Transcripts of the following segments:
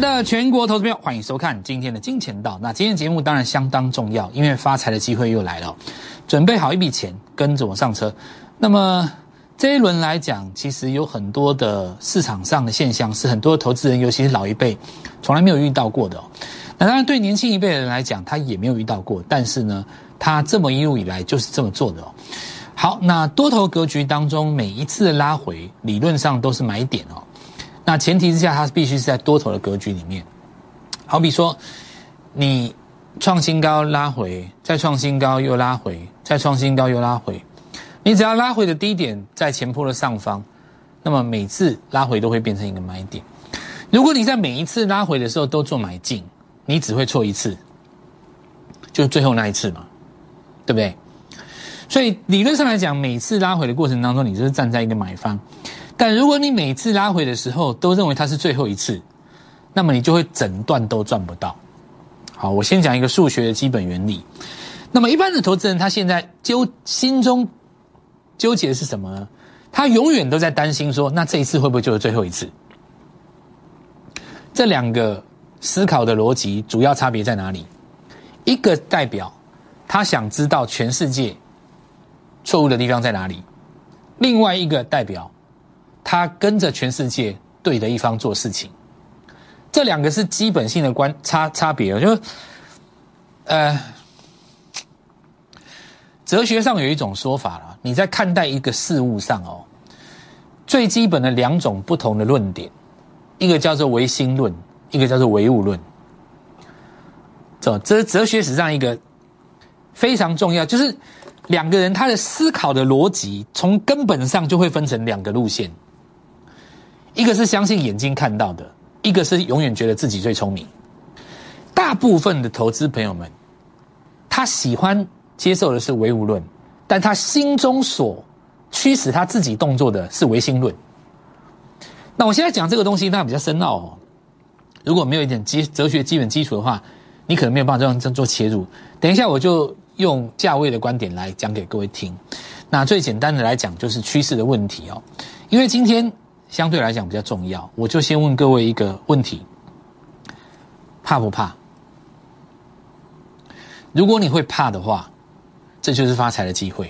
的全国投资朋友，欢迎收看今天的金钱道。那今天节目当然相当重要，因为发财的机会又来了。准备好一笔钱，跟着我上车。那么这一轮来讲，其实有很多的市场上的现象，是很多投资人，尤其是老一辈，从来没有遇到过的。那当然，对年轻一辈的人来讲，他也没有遇到过。但是呢，他这么一路以来就是这么做的。好，那多头格局当中，每一次的拉回，理论上都是买点哦。那前提之下，它必须是在多头的格局里面。好比说，你创新高拉回，再创新高又拉回，再创新高又拉回，你只要拉回的低点在前坡的上方，那么每次拉回都会变成一个买点。如果你在每一次拉回的时候都做买进，你只会错一次，就最后那一次嘛，对不对？所以理论上来讲，每次拉回的过程当中，你就是站在一个买方。但如果你每次拉回的时候都认为它是最后一次，那么你就会整段都赚不到。好，我先讲一个数学的基本原理。那么一般的投资人他现在纠心中纠结的是什么呢？他永远都在担心说，那这一次会不会就是最后一次？这两个思考的逻辑主要差别在哪里？一个代表他想知道全世界错误的地方在哪里，另外一个代表。他跟着全世界对的一方做事情，这两个是基本性的关差差别。就呃，哲学上有一种说法了，你在看待一个事物上哦，最基本的两种不同的论点，一个叫做唯心论，一个叫做唯物论。这这是哲学史上一个非常重要，就是两个人他的思考的逻辑，从根本上就会分成两个路线。一个是相信眼睛看到的，一个是永远觉得自己最聪明。大部分的投资朋友们，他喜欢接受的是唯物论，但他心中所驱使他自己动作的是唯心论。那我现在讲这个东西，那比较深奥哦。如果没有一点基哲学基本基础的话，你可能没有办法这样这样做切入。等一下，我就用价位的观点来讲给各位听。那最简单的来讲，就是趋势的问题哦，因为今天。相对来讲比较重要，我就先问各位一个问题：怕不怕？如果你会怕的话，这就是发财的机会；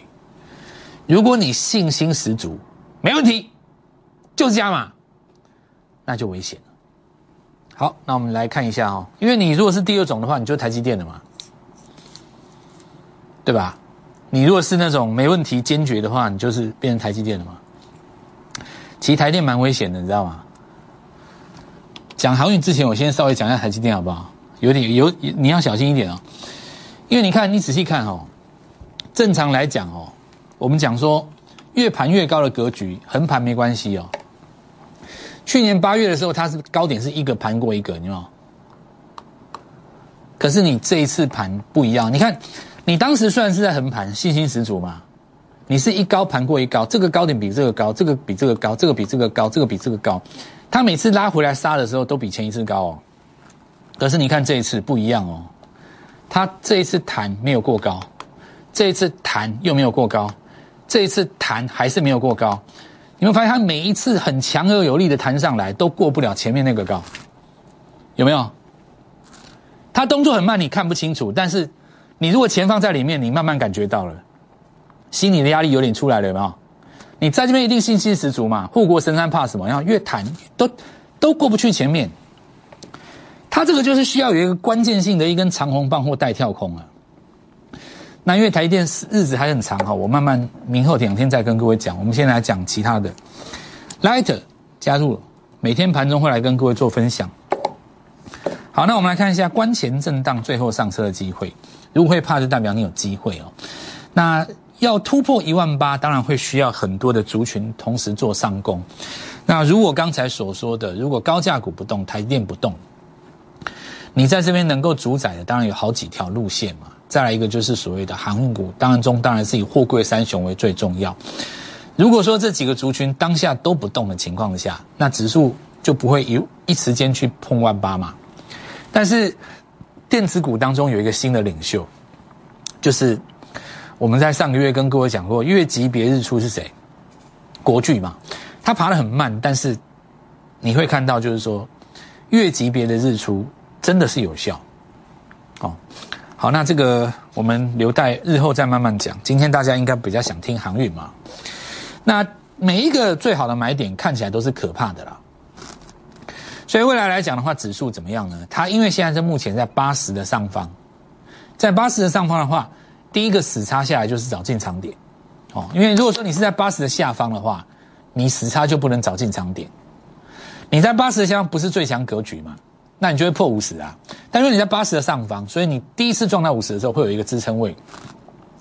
如果你信心十足，没问题，就是加码，那就危险了。好，那我们来看一下哦，因为你如果是第二种的话，你就台积电的嘛，对吧？你如果是那种没问题、坚决的话，你就是变成台积电的嘛。其实台电蛮危险的，你知道吗？讲航运之前，我先稍微讲一下台积电好不好？有点有你要小心一点哦，因为你看，你仔细看哦，正常来讲哦，我们讲说越盘越高的格局，横盘没关系哦。去年八月的时候，它是高点是一个盘过一个，你知道可是你这一次盘不一样，你看你当时虽然是在横盘，信心十足嘛。你是一高盘过一高，这个高点比这个高，这个比这个高，这个比这个高，这个比这个高，它每次拉回来杀的时候都比前一次高哦。可是你看这一次不一样哦，它这一次弹没有过高，这一次弹又没有过高，这一次弹还是没有过高。你会发现它每一次很强而有力的弹上来都过不了前面那个高，有没有？它动作很慢，你看不清楚，但是你如果钱放在里面，你慢慢感觉到了。心理的压力有点出来了，有没有？你在这边一定信心十足嘛？护国神山怕什么？然后越谈都都过不去前面。他这个就是需要有一个关键性的一根长红棒或带跳空啊。那因为台电日子还很长哈，我慢慢明后两天再跟各位讲。我们先来讲其他的。，Lighter 加入了，每天盘中会来跟各位做分享。好，那我们来看一下关前震荡最后上车的机会。如果会怕，就代表你有机会哦。那。要突破一万八，当然会需要很多的族群同时做上攻。那如果刚才所说的，如果高价股不动，台电不动，你在这边能够主宰的，当然有好几条路线嘛。再来一个就是所谓的航运股，当然中当然是以货柜三雄为最重要。如果说这几个族群当下都不动的情况下，那指数就不会一一时间去碰万八嘛。但是电子股当中有一个新的领袖，就是。我们在上个月跟各位讲过，月级别日出是谁？国巨嘛，它爬得很慢，但是你会看到，就是说月级别的日出真的是有效。哦，好，那这个我们留待日后再慢慢讲。今天大家应该比较想听航运嘛？那每一个最好的买点看起来都是可怕的啦。所以未来来讲的话，指数怎么样呢？它因为现在是目前在八十的上方，在八十的上方的话，第一个死叉下来就是找进场点。哦，因为如果说你是在八十的下方的话，你死叉就不能找进场点。你在八十的下方不是最强格局嘛？那你就会破五十啊。但因为你在八十的上方，所以你第一次撞到五十的时候会有一个支撑位，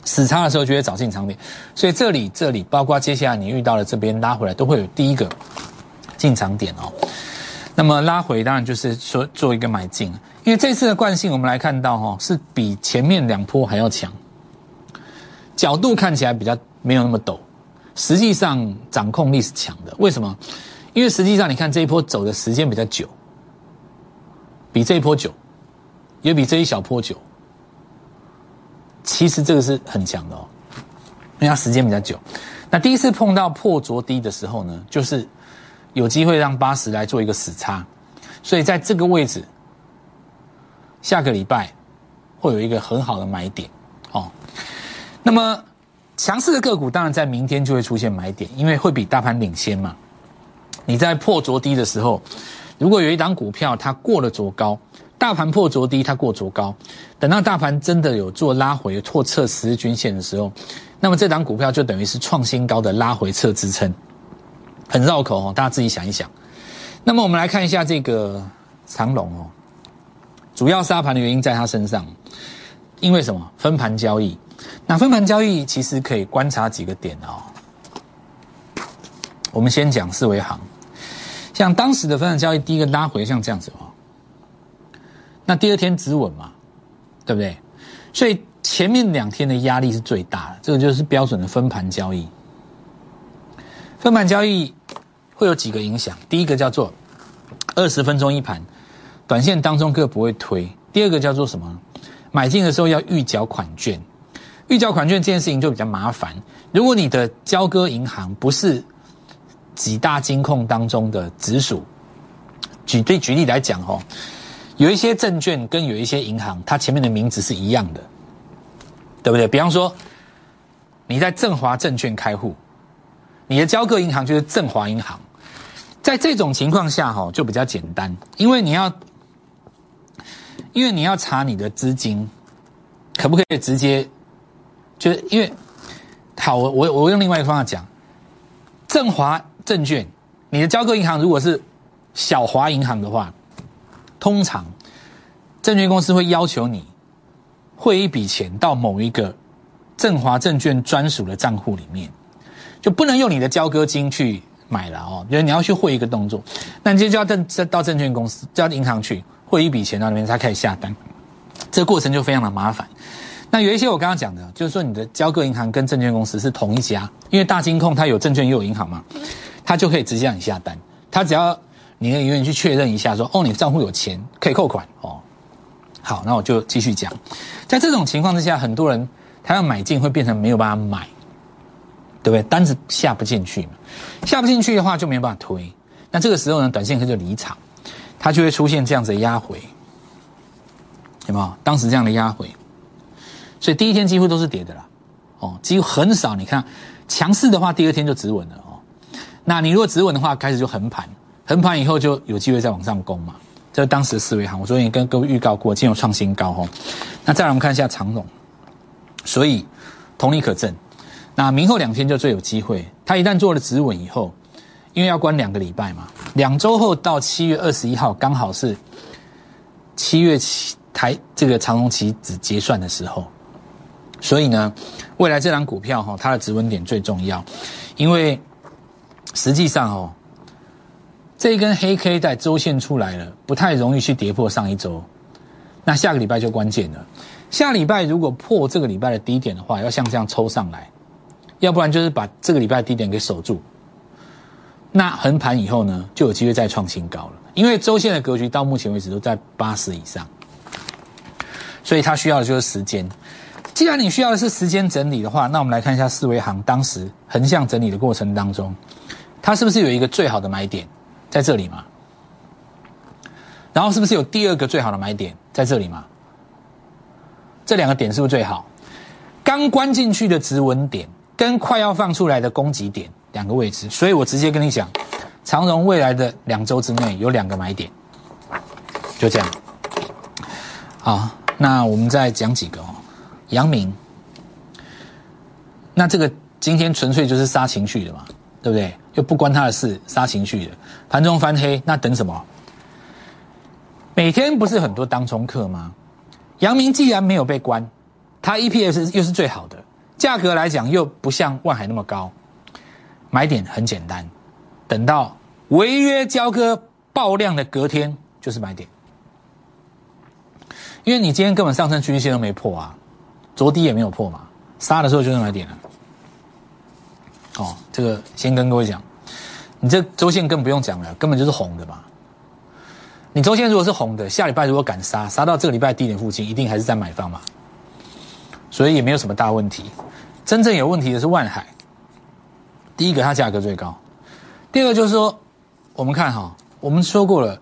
死叉的时候就会找进场点。所以这里、这里，包括接下来你遇到的这边拉回来，都会有第一个进场点哦。那么拉回当然就是说做一个买进，因为这次的惯性我们来看到哈，是比前面两波还要强，角度看起来比较没有那么陡，实际上掌控力是强的。为什么？因为实际上你看这一波走的时间比较久，比这一波久，也比这一小波久。其实这个是很强的哦，因为它时间比较久。那第一次碰到破着低的时候呢，就是。有机会让八十来做一个死叉，所以在这个位置，下个礼拜会有一个很好的买点。那么强势的个股当然在明天就会出现买点，因为会比大盘领先嘛。你在破着低的时候，如果有一档股票它过了着高，大盘破着低，它过着高，等到大盘真的有做拉回或测十日均线的时候，那么这档股票就等于是创新高的拉回测支撑。很绕口哦，大家自己想一想。那么我们来看一下这个长龙哦，主要杀盘的原因在它身上，因为什么？分盘交易。那分盘交易其实可以观察几个点哦。我们先讲四维行，像当时的分盘交易，第一个拉回像这样子哦，那第二天止稳嘛，对不对？所以前面两天的压力是最大的，这个就是标准的分盘交易。分盘交易会有几个影响，第一个叫做二十分钟一盘，短线当中各不会推；第二个叫做什么？买进的时候要预缴款券，预缴款券这件事情就比较麻烦。如果你的交割银行不是几大金控当中的直属，举对举例来讲哦，有一些证券跟有一些银行，它前面的名字是一样的，对不对？比方说你在正华证券开户。你的交割银行就是正华银行，在这种情况下哈就比较简单，因为你要，因为你要查你的资金，可不可以直接，就是因为，好，我我我用另外一个方法讲，正华证券，你的交割银行如果是小华银行的话，通常证券公司会要求你汇一笔钱到某一个正华证券专属的账户里面。就不能用你的交割金去买了哦，因为你要去汇一个动作，那你就要证到证券公司、到银行去汇一笔钱到那边才可以下单，这个过程就非常的麻烦。那有一些我刚刚讲的，就是说你的交割银行跟证券公司是同一家，因为大金控它有证券又有银行嘛，它就可以直接让你下单，它只要你永远去确认一下说，哦，你账户有钱可以扣款哦。好，那我就继续讲，在这种情况之下，很多人他要买进会变成没有办法买。对不对？单子下不进去嘛，下不进去的话就没有办法推。那这个时候呢，短线客就离场，它就会出现这样子的压回，有没有？当时这样的压回，所以第一天几乎都是跌的啦，哦，几乎很少。你看强势的话，第二天就止稳了哦。那你如果止稳的话，开始就横盘，横盘以后就有机会再往上攻嘛。这是当时的思维行，我昨天也跟各位预告过，今天有创新高哦。那再来我们看一下长龙，所以同理可证。那明后两天就最有机会。他一旦做了止稳以后，因为要关两个礼拜嘛，两周后到七月二十一号刚好是七月七台这个长龙期指结算的时候，所以呢，未来这张股票哈，它的止稳点最重要，因为实际上哦，这一根黑 K 带周线出来了，不太容易去跌破上一周。那下个礼拜就关键了，下礼拜如果破这个礼拜的低点的话，要像这样抽上来。要不然就是把这个礼拜的低点给守住，那横盘以后呢，就有机会再创新高了。因为周线的格局到目前为止都在八十以上，所以它需要的就是时间。既然你需要的是时间整理的话，那我们来看一下四维行当时横向整理的过程当中，它是不是有一个最好的买点在这里嘛？然后是不是有第二个最好的买点在这里嘛？这两个点是不是最好？刚关进去的止稳点跟快要放出来的攻击点两个位置，所以我直接跟你讲，长荣未来的两周之内有两个买点，就这样。好，那我们再讲几个，阳明，那这个今天纯粹就是杀情绪的嘛，对不对？又不关他的事，杀情绪的，盘中翻黑，那等什么？每天不是很多当冲客吗？阳明既然没有被关，它 EPS 又是最好的，价格来讲又不像万海那么高，买点很简单，等到违约交割爆量的隔天就是买点，因为你今天根本上升趋势线都没破啊，昨低也没有破嘛，杀的时候就用来点了。哦，这个先跟各位讲，你这周线更不用讲了，根本就是红的嘛。你周线如果是红的，下礼拜如果敢杀，杀到这个礼拜低点附近，一定还是在买方嘛，所以也没有什么大问题。真正有问题的是万海，第一个它价格最高，第二个就是说，我们看哈，我们说过了，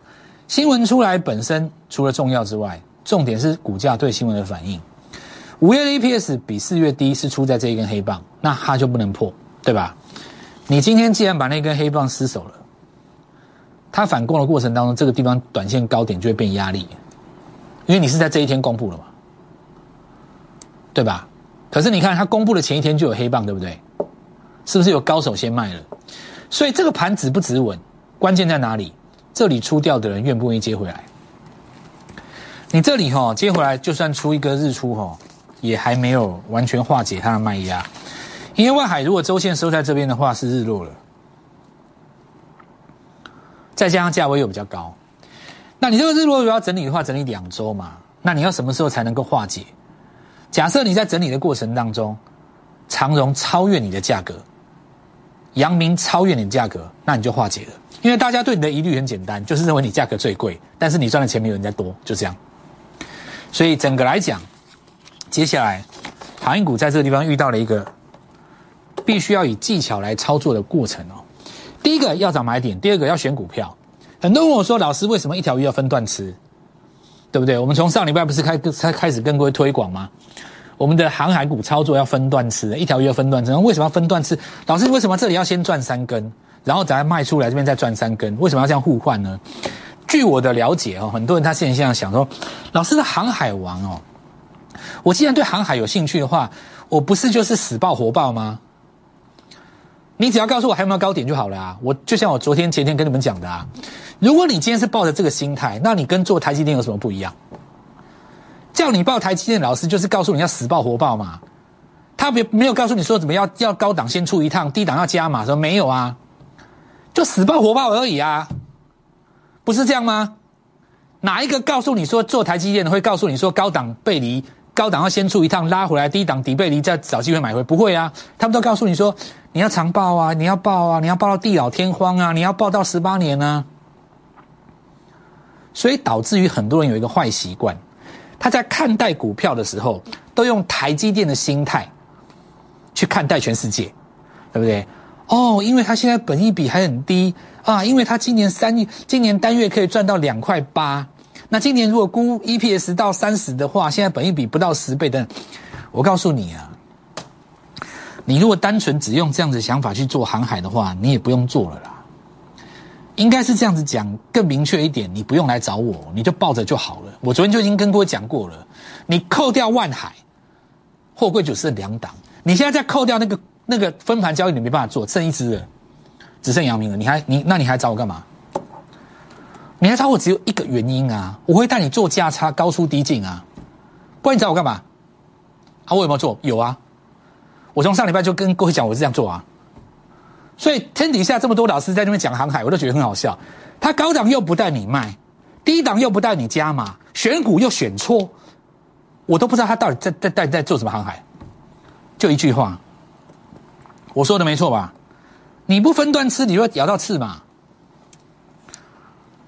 新闻出来本身除了重要之外，重点是股价对新闻的反应。五月的 EPS 比四月低是出在这一根黑棒，那它就不能破，对吧？你今天既然把那根黑棒失守了。它反攻的过程当中，这个地方短线高点就会变压力，因为你是在这一天公布了嘛，对吧？可是你看它公布的前一天就有黑棒，对不对？是不是有高手先卖了？所以这个盘止不止稳，关键在哪里？这里出掉的人愿不愿意接回来？你这里哈接回来，就算出一个日出哈，也还没有完全化解它的卖压，因为外海如果周线收在这边的话，是日落了。再加上价位又比较高，那你这个日落如果要整理的话，整理两周嘛，那你要什么时候才能够化解？假设你在整理的过程当中，长荣超越你的价格，阳明超越你的价格，那你就化解了。因为大家对你的疑虑很简单，就是认为你价格最贵，但是你赚的钱没有人家多，就这样。所以整个来讲，接下来航运股在这个地方遇到了一个必须要以技巧来操作的过程哦。第一个要找买点，第二个要选股票。很多人问我说：“老师，为什么一条鱼要分段吃？对不对？”我们从上礼拜不是开开开始跟各位推广吗？我们的航海股操作要分段吃，一条鱼要分段吃。为什么要分段吃？老师，为什么这里要先赚三根，然后再卖出来，这边再赚三根？为什么要这样互换呢？据我的了解哦，很多人他现在这样想说：“老师的航海王哦，我既然对航海有兴趣的话，我不是就是死报活报吗？”你只要告诉我还有没有高点就好了啊！我就像我昨天前天跟你们讲的啊，如果你今天是抱着这个心态，那你跟做台积电有什么不一样？叫你报台积电老师就是告诉你要死报活报嘛，他没没有告诉你说怎么要要高档先出一趟，低档要加码，说没有啊，就死报活报而已啊，不是这样吗？哪一个告诉你说做台积电的会告诉你说高档背离？高档要先出一趟，拉回来低档底背离，再找机会买回，不会啊！他们都告诉你说，你要长报啊，你要报啊，你要报到地老天荒啊，你要报到十八年啊。所以导致于很多人有一个坏习惯，他在看待股票的时候，都用台积电的心态去看待全世界，对不对？哦，因为他现在本益比还很低啊，因为他今年三今年单月可以赚到两块八。那今年如果估 EPS 到三十的话，现在本益比不到十倍的，我告诉你啊，你如果单纯只用这样子想法去做航海的话，你也不用做了啦。应该是这样子讲更明确一点，你不用来找我，你就抱着就好了。我昨天就已经跟各位讲过了，你扣掉万海，货柜就剩两档，你现在再扣掉那个那个分盘交易，你没办法做，剩一只了，只剩阳明了，你还你那你还找我干嘛？你还找我只有一个原因啊！我会带你做价差高出低进啊，不然你找我干嘛？啊，我有没有做？有啊！我从上礼拜就跟各位讲，我是这样做啊。所以天底下这么多老师在那边讲航海，我都觉得很好笑。他高档又不带你卖，低档又不带你加码，选股又选错，我都不知道他到底在在在在做什么航海。就一句话，我说的没错吧？你不分段吃，你会咬到刺嘛？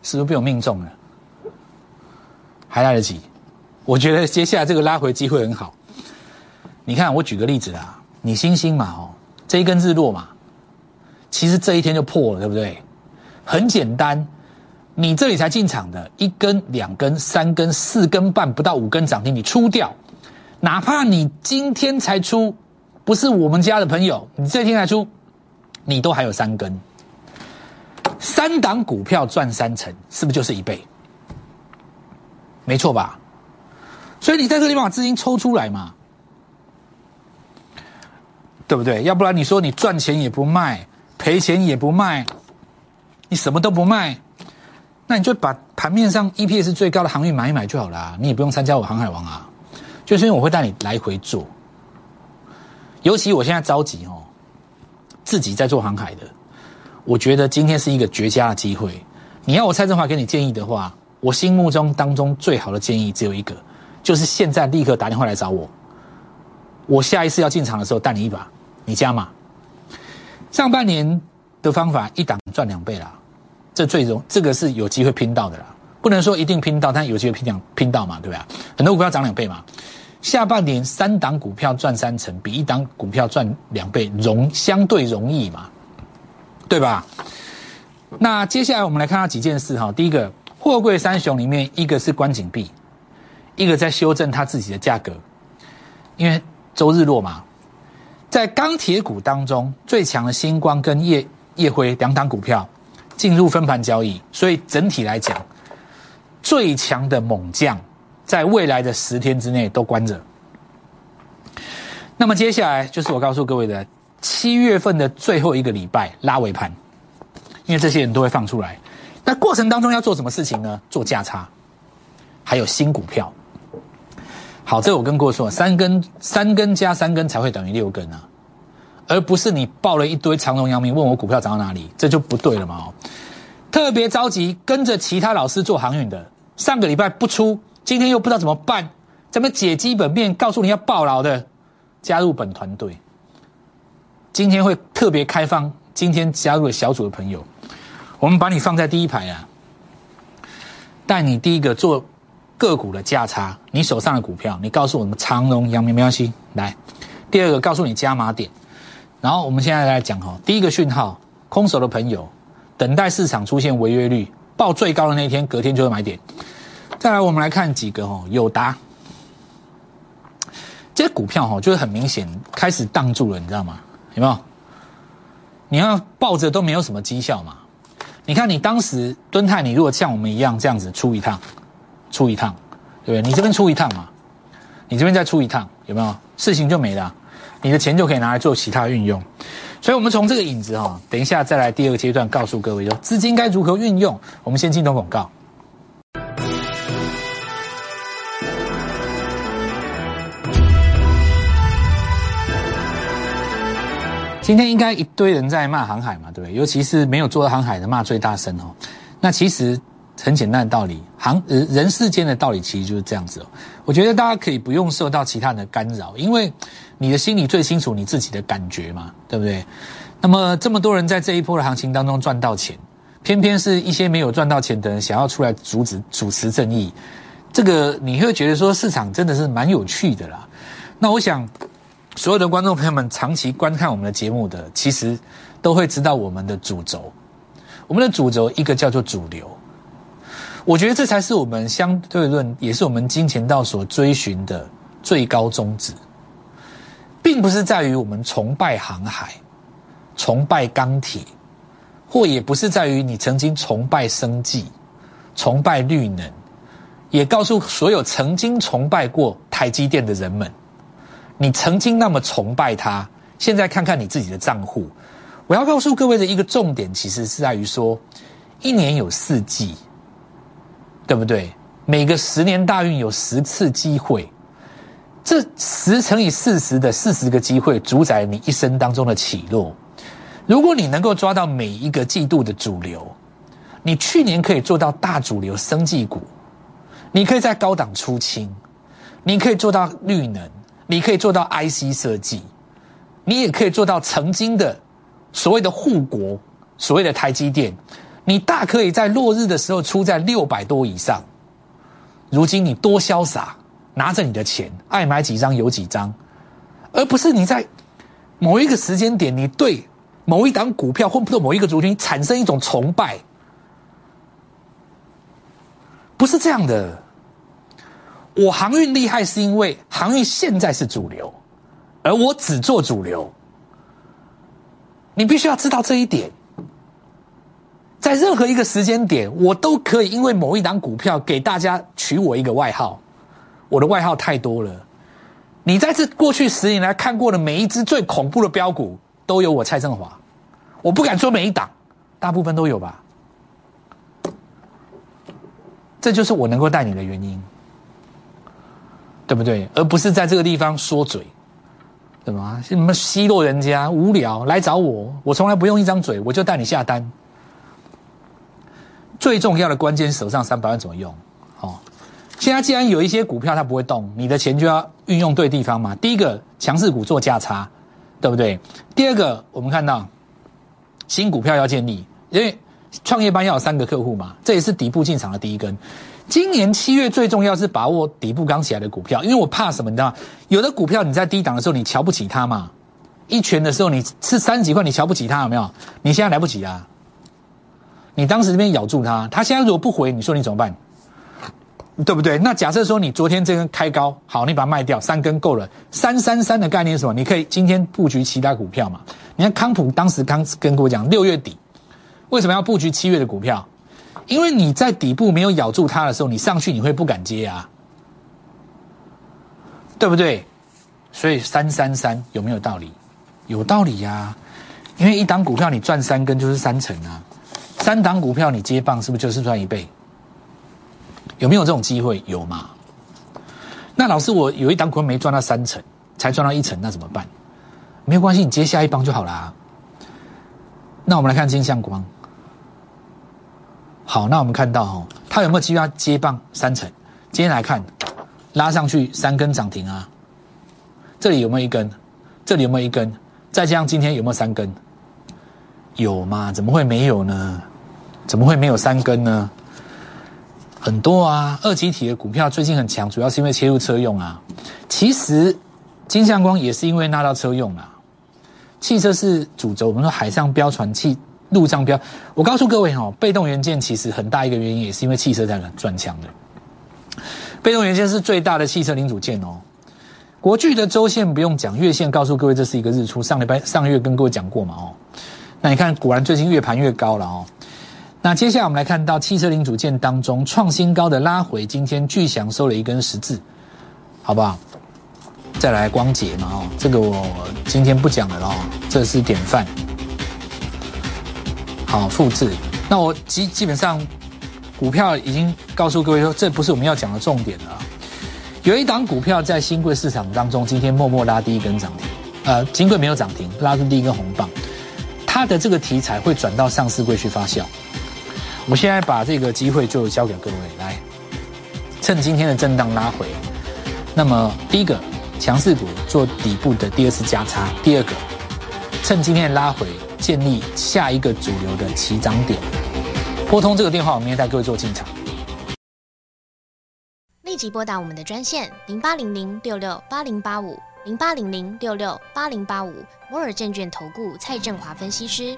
是不是被我命中了？还来得及，我觉得接下来这个拉回机会很好。你看，我举个例子啊，你星星嘛，哦，这一根日落嘛，其实这一天就破了，对不对？很简单，你这里才进场的，一根、两根、三根、四根半，不到五根涨停，你出掉，哪怕你今天才出，不是我们家的朋友，你这天才出，你都还有三根，三档股票赚三成，是不是就是一倍？没错吧？所以你在这个地方把资金抽出来嘛，对不对？要不然你说你赚钱也不卖，赔钱也不卖，你什么都不卖，那你就把盘面上 EPS 最高的航运买一买就好了，你也不用参加我航海王啊。就是因为我会带你来回做，尤其我现在着急哦，自己在做航海的，我觉得今天是一个绝佳的机会。你要我蔡振华给你建议的话，我心目中当中最好的建议只有一个。就是现在立刻打电话来找我，我下一次要进场的时候带你一把，你加码。上半年的方法一档赚两倍啦，这最终这个是有机会拼到的啦，不能说一定拼到，但有机会拼两拼到嘛，对吧？很多股票涨两倍嘛，下半年三档股票赚三成，比一档股票赚两倍容相对容易嘛，对吧？那接下来我们来看到几件事哈，第一个货柜三雄里面一个是关景币。一个在修正它自己的价格，因为周日落嘛，在钢铁股当中最强的星光跟叶叶辉两档股票进入分盘交易，所以整体来讲，最强的猛将在未来的十天之内都关着。那么接下来就是我告诉各位的七月份的最后一个礼拜拉尾盘，因为这些人都会放出来，那过程当中要做什么事情呢？做价差，还有新股票。好，这我跟过说，三根三根加三根才会等于六根啊，而不是你报了一堆长荣、阳明，问我股票涨到哪里，这就不对了嘛。哦，特别着急跟着其他老师做航运的，上个礼拜不出，今天又不知道怎么办，怎么解基本面，告诉你要报牢的，加入本团队。今天会特别开放，今天加入了小组的朋友，我们把你放在第一排啊，带你第一个做。个股的价差，你手上的股票，你告诉我们长荣、阳明没关系。来，第二个告诉你加码点，然后我们现在来讲哈，第一个讯号，空手的朋友等待市场出现违约率报最高的那一天，隔天就会买点。再来，我们来看几个哈，友达这些股票哈，就是很明显开始挡住了，你知道吗？有没有？你要抱着都没有什么绩效嘛？你看你当时蹲泰，你如果像我们一样这样子出一趟。出一趟，对不对？你这边出一趟嘛，你这边再出一趟，有没有？事情就没了，你的钱就可以拿来做其他运用。所以，我们从这个影子哈，等一下再来第二个阶段，告诉各位说资金该如何运用。我们先进段广告。今天应该一堆人在骂航海嘛，对不对？尤其是没有做航海的骂最大声哦。那其实。很简单的道理，行人人世间的道理其实就是这样子哦。我觉得大家可以不用受到其他人的干扰，因为你的心里最清楚你自己的感觉嘛，对不对？那么这么多人在这一波的行情当中赚到钱，偏偏是一些没有赚到钱的人想要出来阻止主持正义，这个你会觉得说市场真的是蛮有趣的啦。那我想所有的观众朋友们长期观看我们的节目的，其实都会知道我们的主轴，我们的主轴一个叫做主流。我觉得这才是我们相对论，也是我们金钱道所追寻的最高宗旨，并不是在于我们崇拜航海、崇拜钢铁，或也不是在于你曾经崇拜生计、崇拜绿能，也告诉所有曾经崇拜过台积电的人们，你曾经那么崇拜他，现在看看你自己的账户。我要告诉各位的一个重点，其实是在于说，一年有四季。对不对？每个十年大运有十次机会，这十乘以四十的四十个机会，主宰你一生当中的起落。如果你能够抓到每一个季度的主流，你去年可以做到大主流生技股，你可以在高档出清，你可以做到绿能，你可以做到 IC 设计，你也可以做到曾经的所谓的护国，所谓的台积电。你大可以在落日的时候出在六百多以上，如今你多潇洒，拿着你的钱爱买几张有几张，而不是你在某一个时间点，你对某一档股票或者某一个族群产生一种崇拜，不是这样的。我航运厉害是因为航运现在是主流，而我只做主流。你必须要知道这一点。在任何一个时间点，我都可以因为某一档股票给大家取我一个外号。我的外号太多了。你在这过去十年来看过的每一只最恐怖的标股，都有我蔡振华。我不敢说每一档，大部分都有吧。这就是我能够带你的原因，对不对？而不是在这个地方说嘴，什么什么奚落人家无聊来找我，我从来不用一张嘴，我就带你下单。最重要的关键手上三百万怎么用？哦，现在既然有一些股票它不会动，你的钱就要运用对地方嘛。第一个强势股做价差，对不对？第二个我们看到新股票要建立，因为。创业班要有三个客户嘛，这也是底部进场的第一根。今年七月最重要是把握底部刚起来的股票，因为我怕什么？你知道吗？有的股票你在低档的时候你瞧不起它嘛，一拳的时候你是三十几块你瞧不起它有没有？你现在来不及啊！你当时这边咬住它，它现在如果不回，你说你怎么办？对不对？那假设说你昨天这根开高，好，你把它卖掉，三根够了。三三三的概念是什么？你可以今天布局其他股票嘛？你看康普当时刚跟我讲六月底。为什么要布局七月的股票？因为你在底部没有咬住它的时候，你上去你会不敢接啊，对不对？所以三三三有没有道理？有道理呀，因为一档股票你赚三根就是三成啊，三档股票你接棒是不是就是赚一倍？有没有这种机会？有吗？那老师，我有一档股票没赚到三成，才赚到一成，那怎么办？没有关系，你接下一棒就好啦。那我们来看金相光。好，那我们看到哦，它有没有机会接棒三成？今天来看，拉上去三根涨停啊，这里有没有一根？这里有没有一根？再加上今天有没有三根？有吗？怎么会没有呢？怎么会没有三根呢？很多啊，二级体的股票最近很强，主要是因为切入车用啊。其实金相光也是因为纳到车用啊，汽车是主轴，我们说海上标船汽。路上标，我告诉各位哈，被动元件其实很大一个原因也是因为汽车在转强的。被动元件是最大的汽车零组件哦。国巨的周线不用讲，月线告诉各位这是一个日出。上礼拜上个月跟各位讲过嘛哦。那你看，果然最近越盘越高了哦。那接下来我们来看到汽车零组件当中创新高的拉回，今天巨祥收了一根十字，好不好？再来光洁嘛哦，这个我今天不讲了哦，这是典范。好，复制。那我基基本上，股票已经告诉各位说，这不是我们要讲的重点了。有一档股票在新贵市场当中，今天默默拉第一根涨停。呃，金贵没有涨停，拉出第一根红棒。它的这个题材会转到上市柜去发酵。我现在把这个机会就交给各位来，趁今天的震荡拉回。那么第一个强势股做底部的第二次加差，第二个趁今天的拉回。建立下一个主流的起涨点，拨通这个电话，我明天带各位做进场。立即拨打我们的专线零八零零六六八零八五零八零零六六八零八五摩尔证券投顾蔡振华分析师。